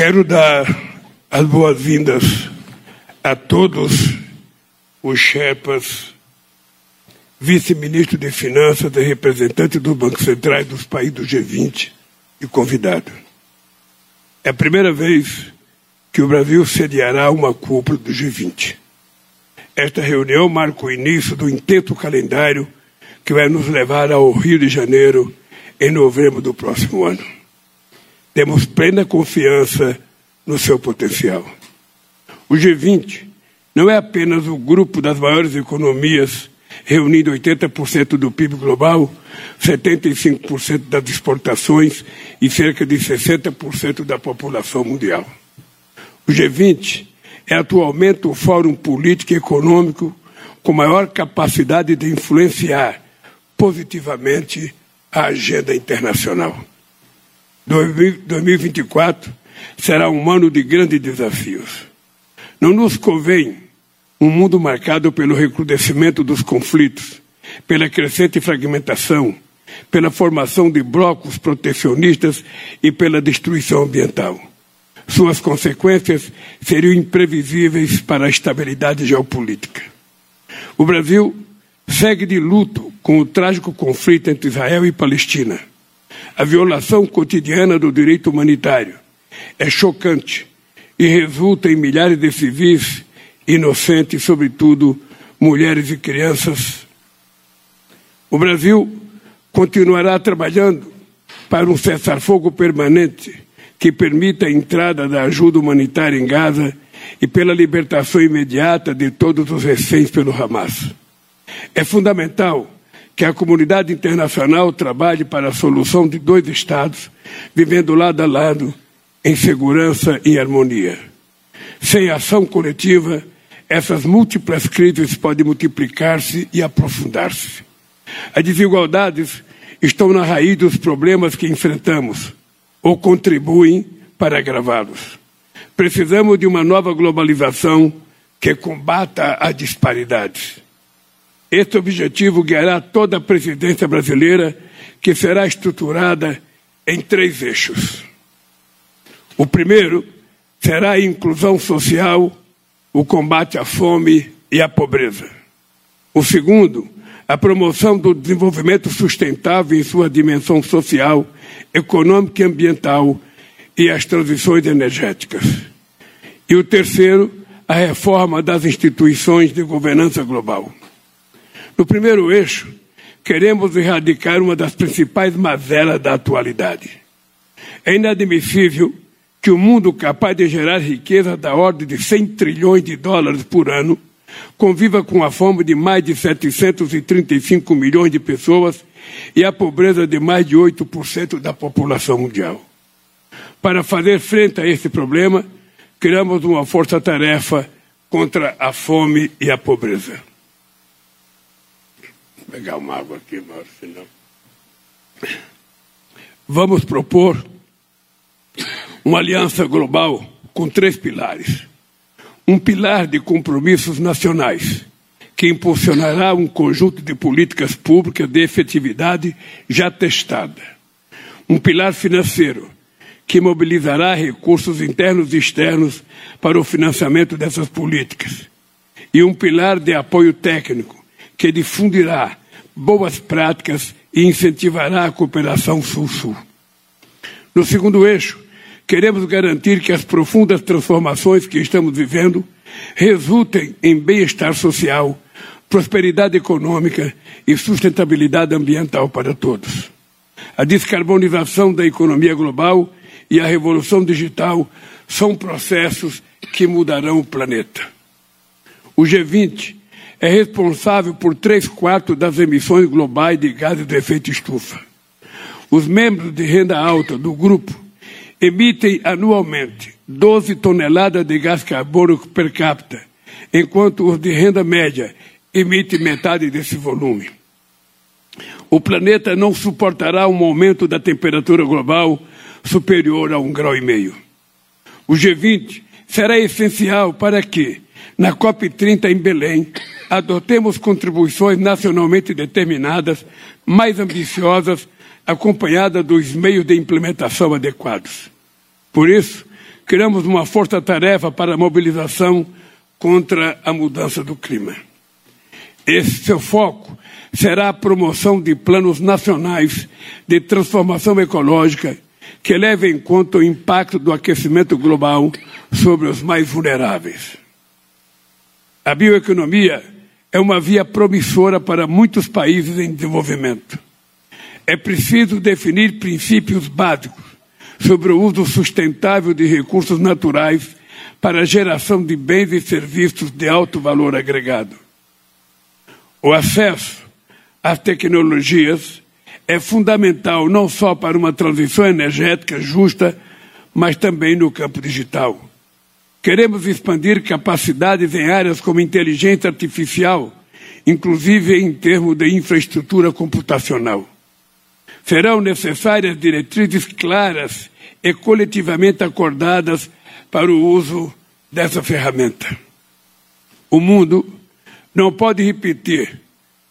Quero dar as boas-vindas a todos os Sherpas, vice-ministro de Finanças e representante dos bancos centrais dos países do G20 e convidado. É a primeira vez que o Brasil sediará uma cúpula do G20. Esta reunião marca o início do intenso calendário que vai nos levar ao Rio de Janeiro em novembro do próximo ano. Temos plena confiança no seu potencial. O G20 não é apenas o grupo das maiores economias, reunindo 80% do PIB global, 75% das exportações e cerca de 60% da população mundial. O G20 é atualmente o fórum político e econômico com maior capacidade de influenciar positivamente a agenda internacional. 2024 será um ano de grandes desafios. Não nos convém um mundo marcado pelo recrudescimento dos conflitos, pela crescente fragmentação, pela formação de blocos protecionistas e pela destruição ambiental. Suas consequências seriam imprevisíveis para a estabilidade geopolítica. O Brasil segue de luto com o trágico conflito entre Israel e Palestina. A violação cotidiana do direito humanitário é chocante e resulta em milhares de civis inocentes, sobretudo mulheres e crianças. O Brasil continuará trabalhando para um cessar-fogo permanente que permita a entrada da ajuda humanitária em Gaza e pela libertação imediata de todos os reféns pelo Hamas. É fundamental que a comunidade internacional trabalhe para a solução de dois Estados, vivendo lado a lado, em segurança e harmonia. Sem ação coletiva, essas múltiplas crises podem multiplicar-se e aprofundar-se. As desigualdades estão na raiz dos problemas que enfrentamos ou contribuem para agravá-los. Precisamos de uma nova globalização que combata as disparidades. Este objetivo guiará toda a presidência brasileira, que será estruturada em três eixos. O primeiro será a inclusão social, o combate à fome e à pobreza. O segundo, a promoção do desenvolvimento sustentável em sua dimensão social, econômica e ambiental e as transições energéticas. E o terceiro, a reforma das instituições de governança global. No primeiro eixo, queremos erradicar uma das principais mazelas da atualidade. É inadmissível que o um mundo capaz de gerar riqueza da ordem de 100 trilhões de dólares por ano conviva com a fome de mais de 735 milhões de pessoas e a pobreza de mais de 8% da população mundial. Para fazer frente a esse problema, criamos uma força-tarefa contra a fome e a pobreza pegar uma água aqui, Mauro, senão. Vamos propor uma aliança global com três pilares. Um pilar de compromissos nacionais, que impulsionará um conjunto de políticas públicas de efetividade já testada. Um pilar financeiro, que mobilizará recursos internos e externos para o financiamento dessas políticas. E um pilar de apoio técnico, que difundirá boas práticas e incentivará a cooperação Sul-Sul. No segundo eixo, queremos garantir que as profundas transformações que estamos vivendo resultem em bem-estar social, prosperidade econômica e sustentabilidade ambiental para todos. A descarbonização da economia global e a revolução digital são processos que mudarão o planeta. O G20 é responsável por três quartos das emissões globais de gases de efeito estufa. Os membros de renda alta do grupo emitem anualmente 12 toneladas de gás carbônico per capita, enquanto os de renda média emitem metade desse volume. O planeta não suportará um aumento da temperatura global superior a um grau e meio. O G20 será essencial para que, na COP30 em Belém, adotemos contribuições nacionalmente determinadas, mais ambiciosas, acompanhadas dos meios de implementação adequados. Por isso, criamos uma força-tarefa para a mobilização contra a mudança do clima. Esse seu foco será a promoção de planos nacionais de transformação ecológica que levem em conta o impacto do aquecimento global sobre os mais vulneráveis. A bioeconomia é uma via promissora para muitos países em desenvolvimento. É preciso definir princípios básicos sobre o uso sustentável de recursos naturais para a geração de bens e serviços de alto valor agregado. O acesso às tecnologias é fundamental não só para uma transição energética justa, mas também no campo digital. Queremos expandir capacidades em áreas como inteligência artificial, inclusive em termos de infraestrutura computacional. Serão necessárias diretrizes claras e coletivamente acordadas para o uso dessa ferramenta. O mundo não pode repetir,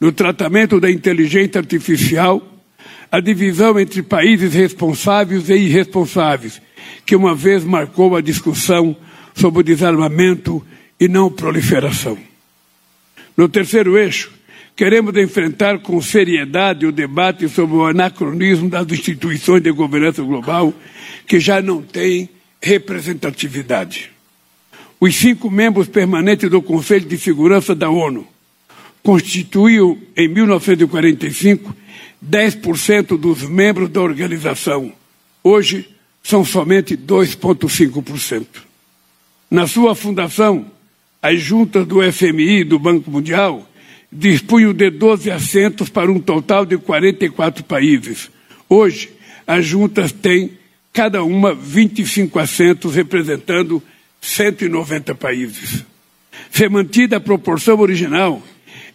no tratamento da inteligência artificial, a divisão entre países responsáveis e irresponsáveis, que uma vez marcou a discussão sobre o desarmamento e não proliferação. No terceiro eixo, queremos enfrentar com seriedade o debate sobre o anacronismo das instituições de governança global, que já não têm representatividade. Os cinco membros permanentes do Conselho de Segurança da ONU constituíam, em 1945, 10% dos membros da organização. Hoje, são somente 2,5%. Na sua fundação, as juntas do FMI e do Banco Mundial dispunham de 12 assentos para um total de 44 países. Hoje, as juntas têm cada uma 25 assentos, representando 190 países. Se mantida a proporção original,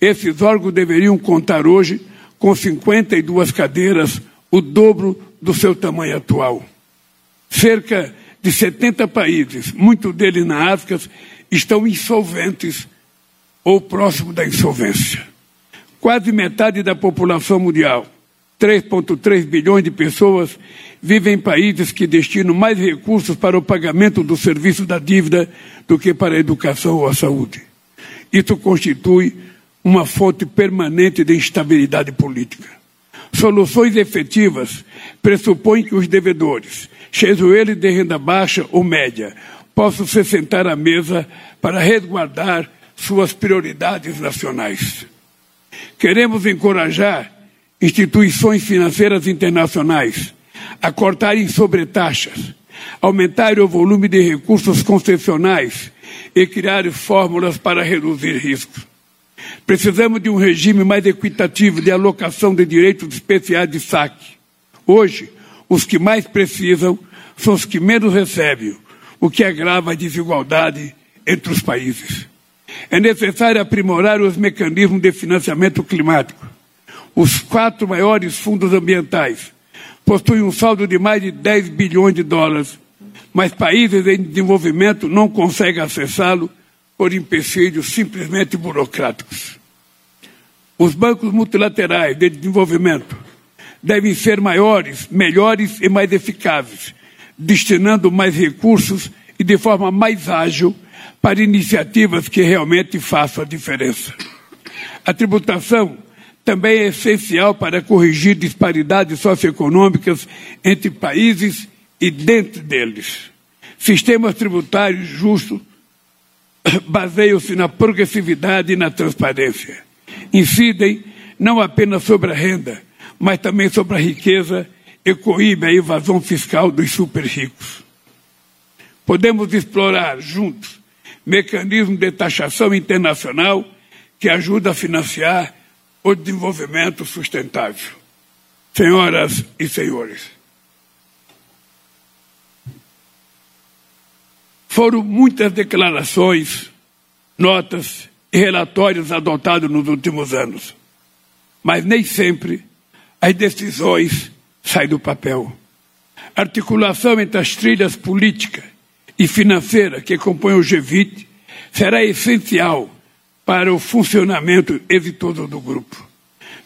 esses órgãos deveriam contar hoje com 52 cadeiras, o dobro do seu tamanho atual. Cerca de 70 países, muitos deles na África, estão insolventes ou próximo da insolvência. Quase metade da população mundial, 3,3 bilhões de pessoas, vivem em países que destinam mais recursos para o pagamento do serviço da dívida do que para a educação ou a saúde. Isso constitui uma fonte permanente de instabilidade política. Soluções efetivas pressupõem que os devedores, sejam eles de renda baixa ou média, possam se sentar à mesa para resguardar suas prioridades nacionais. Queremos encorajar instituições financeiras internacionais a cortarem sobretaxas, aumentar o volume de recursos concessionais e criar fórmulas para reduzir riscos. Precisamos de um regime mais equitativo de alocação de direitos especiais de saque. Hoje, os que mais precisam são os que menos recebem, o que agrava a desigualdade entre os países. É necessário aprimorar os mecanismos de financiamento climático. Os quatro maiores fundos ambientais possuem um saldo de mais de 10 bilhões de dólares, mas países em desenvolvimento não conseguem acessá-lo por empecilhos simplesmente burocráticos. Os bancos multilaterais de desenvolvimento devem ser maiores, melhores e mais eficazes, destinando mais recursos e de forma mais ágil para iniciativas que realmente façam a diferença. A tributação também é essencial para corrigir disparidades socioeconômicas entre países e dentro deles. Sistemas tributários justos baseiam-se na progressividade e na transparência. Incidem não apenas sobre a renda, mas também sobre a riqueza e coíbe a evasão fiscal dos super ricos. Podemos explorar juntos mecanismos de taxação internacional que ajuda a financiar o desenvolvimento sustentável. Senhoras e senhores, foram muitas declarações, notas e relatórios adotados nos últimos anos, mas nem sempre as decisões saem do papel. articulação entre as trilhas política e financeira que compõem o G20 será essencial para o funcionamento exitoso do grupo.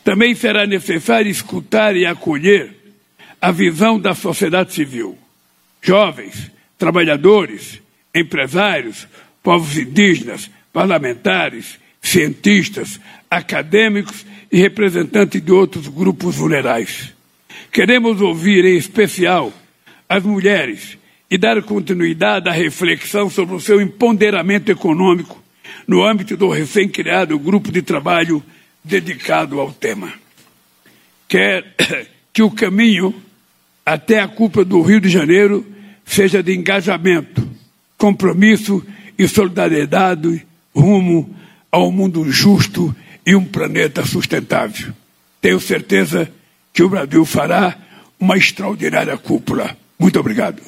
Também será necessário escutar e acolher a visão da sociedade civil. Jovens, trabalhadores, empresários, povos indígenas, parlamentares, cientistas, acadêmicos e representantes de outros grupos vulneráveis. Queremos ouvir, em especial, as mulheres e dar continuidade à reflexão sobre o seu empoderamento econômico no âmbito do recém-criado grupo de trabalho dedicado ao tema. Quer que o caminho até a culpa do Rio de Janeiro seja de engajamento, compromisso e solidariedade rumo ao mundo justo e um planeta sustentável. Tenho certeza que o Brasil fará uma extraordinária cúpula. Muito obrigado.